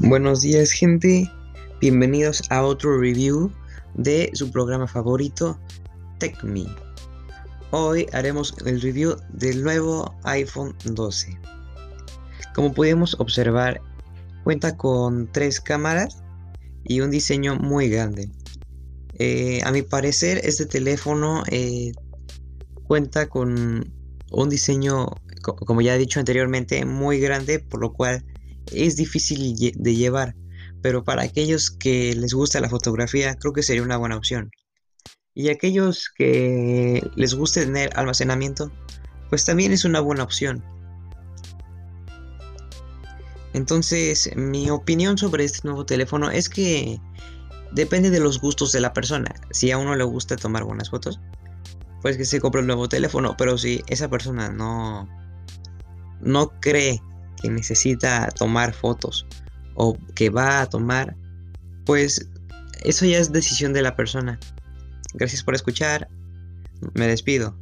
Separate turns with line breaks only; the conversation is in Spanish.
Buenos días gente, bienvenidos a otro review de su programa favorito, TechMe. Hoy haremos el review del nuevo iPhone 12. Como podemos observar, cuenta con tres cámaras y un diseño muy grande. Eh, a mi parecer, este teléfono eh, cuenta con un diseño, como ya he dicho anteriormente, muy grande, por lo cual es difícil de llevar, pero para aquellos que les gusta la fotografía creo que sería una buena opción. Y aquellos que les guste tener almacenamiento, pues también es una buena opción. Entonces, mi opinión sobre este nuevo teléfono es que depende de los gustos de la persona. Si a uno le gusta tomar buenas fotos, pues que se compre un nuevo teléfono. Pero si esa persona no, no cree que necesita tomar fotos o que va a tomar, pues eso ya es decisión de la persona. Gracias por escuchar. Me despido.